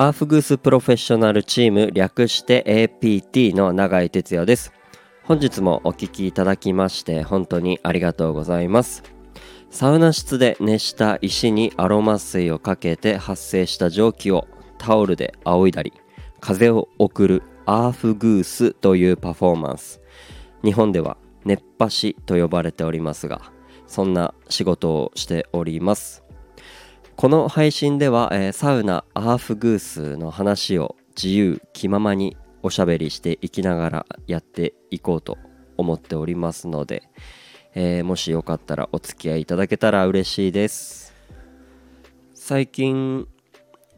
アーフグースプロフェッショナルチーム略して APT の永井哲也です。本日もお聴きいただきまして本当にありがとうございます。サウナ室で熱した石にアロマ水をかけて発生した蒸気をタオルで仰いだり風を送るアーフグースというパフォーマンス。日本では熱波師と呼ばれておりますがそんな仕事をしております。この配信では、えー、サウナアーフグースの話を自由気ままにおしゃべりしていきながらやっていこうと思っておりますので、えー、もしよかったらお付き合いいただけたら嬉しいです。最近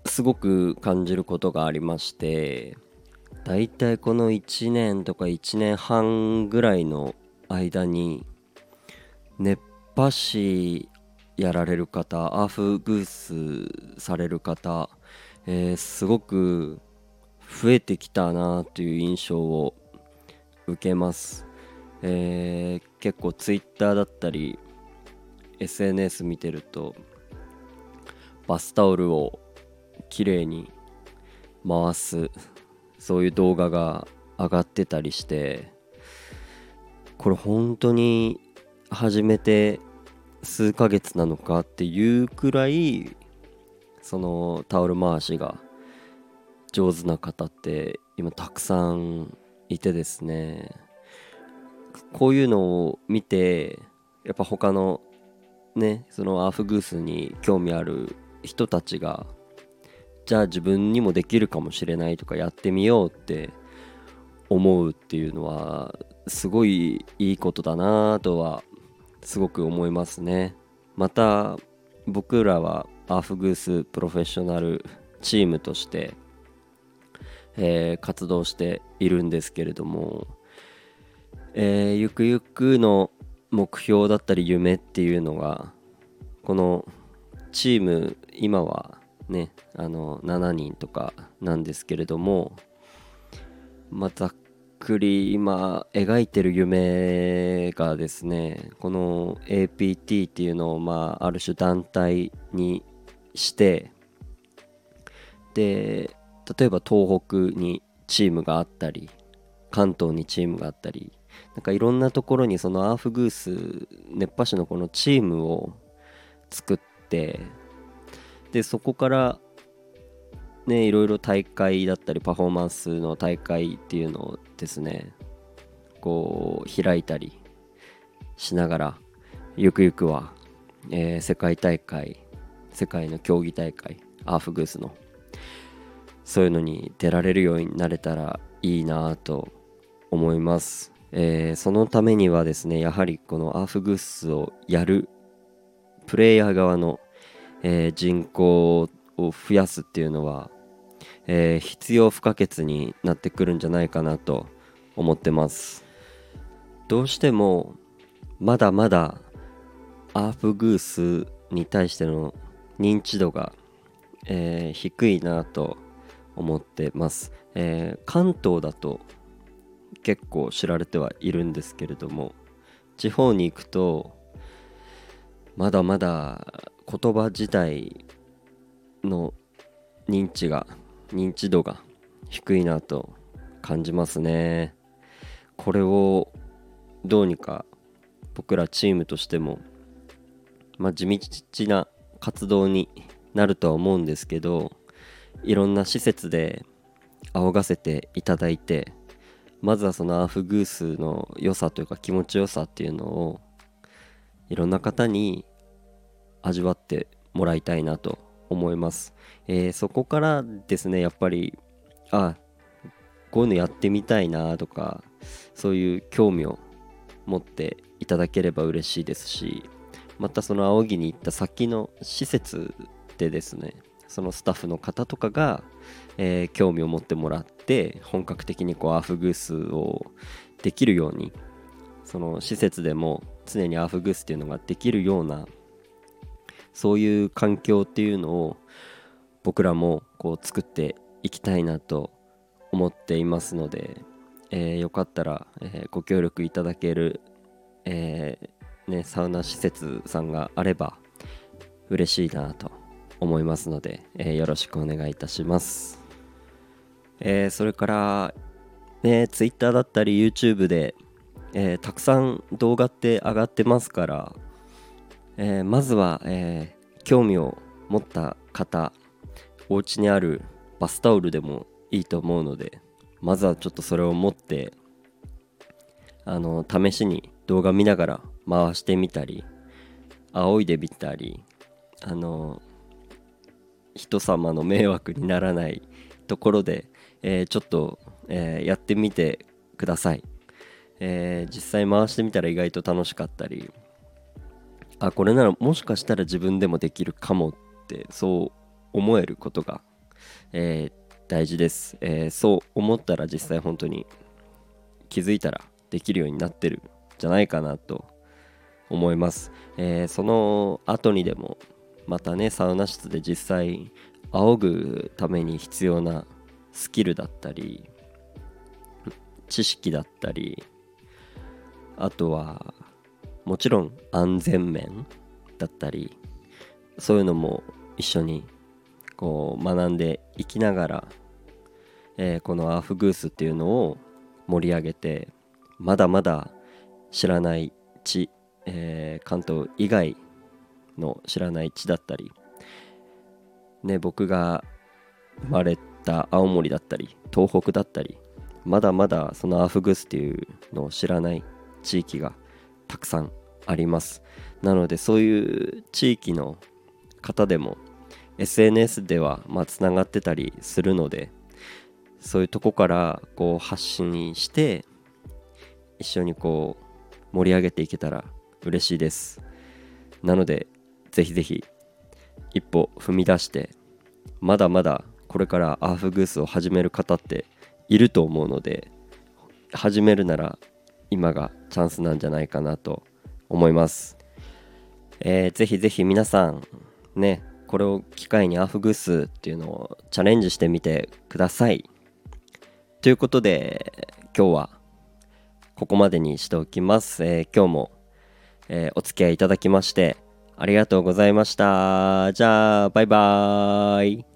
すごく感じることがありましてだいたいこの1年とか1年半ぐらいの間に熱波師やられる方アーフグースされる方、えー、すごく増えてきたなという印象を受けます、えー、結構 Twitter だったり SNS 見てるとバスタオルをきれいに回すそういう動画が上がってたりしてこれ本当に始めて数ヶ月なのかっていうくらいそのタオル回しが上手な方って今たくさんいてですね。こういうのを見てやっぱ他のねそのアーフグースに興味ある人たちがじゃあ自分にもできるかもしれないとかやってみようって思うっていうのはすごいいいことだなとはすごく思いますね。また僕らはアーフグースプロフェッショナルチームとして、えー、活動しているんですけれども、えー、ゆくゆくの目標だったり夢っていうのがこのチーム今はねあの7人とかなんですけれどもまあ、ざっくり今描いてる夢がですねこの APT っていうのをまあある種団体にしてで例えば東北にチームがあったり関東にチームがあったりなんかいろんなところにそのアーフグース熱波師のこのチームを作ってでそこからね、いろいろ大会だったりパフォーマンスの大会っていうのをですね。こう開いたりしながらゆくゆくは、えー、世界大会世界の競技大会アーフグースのそういうのに出られるようになれたらいいなと思います、えー、そのためにはですねやはりこのアーフグースをやるプレイヤー側の、えー、人口を増やすっていうのは、えー、必要不可欠になってくるんじゃないかなと思ってます。どうしてもまだまだアープグースに対しての認知度が、えー、低いなと思ってます、えー、関東だと結構知られてはいるんですけれども地方に行くとまだまだ言葉自体の認知が認知度が低いなと感じますね。これをどうにか僕らチームとしてもまあ地道な活動になるとは思うんですけどいろんな施設で仰がせていただいてまずはそのアーフグースの良さというか気持ちよさっていうのをいろんな方に味わってもらいたいなと思います、えー、そこからですねやっぱりあこういうのやってみたいなとかそういう興味を持っていただければ嬉しいですしまたその仰ぎに行った先の施設でですねそのスタッフの方とかが、えー、興味を持ってもらって本格的にこうアーフグースをできるようにその施設でも常にアーフグースっていうのができるようなそういう環境っていうのを僕らもこう作っていきたいなと思っていますので、えー、よかったら、えー、ご協力いただける、えー、ね、サウナ施設さんがあれば嬉しいなと思いますので、えー、よろしくお願いいたします、えー、それからね Twitter だったり YouTube で、えー、たくさん動画って上がってますから、えまずは、え興味を持った方お家にあるバスタオルでもいいと思うのでまずはちょっとそれを持ってあの試しに動画見ながら回してみたり仰いでみたりあの人様の迷惑にならないところで、えー、ちょっと、えー、やってみてください、えー、実際回してみたら意外と楽しかったりあこれならもしかしたら自分でもできるかもってそう思えることが、えー大事です、えそう思ったら実際本当に気づいたらできるようになってるんじゃないかなと思います、えー、その後にでもまたねサウナ室で実際仰ぐために必要なスキルだったり知識だったりあとはもちろん安全面だったりそういうのも一緒にこう学んでいきながら、えー、このアーフグースっていうのを盛り上げてまだまだ知らない地、えー、関東以外の知らない地だったり、ね、僕が生まれた青森だったり東北だったりまだまだそのアーフグースっていうのを知らない地域がたくさんあります。なのでそういう地域の方でも SNS ではまあつながってたりするのでそういうとこからこう発信して一緒にこう盛り上げていけたら嬉しいです。なのでぜひぜひ一歩踏み出してまだまだこれからアーフグースを始める方っていると思うので始めるなら今がチャンスなんじゃないかなと思います、えー、ぜひぜひ皆さんねこれを機会にアフグースっていうのをチャレンジしてみてくださいということで今日はここまでにしておきます。えー、今日も、えー、お付き合いいただきましてありがとうございました。じゃあ、バイバーイ。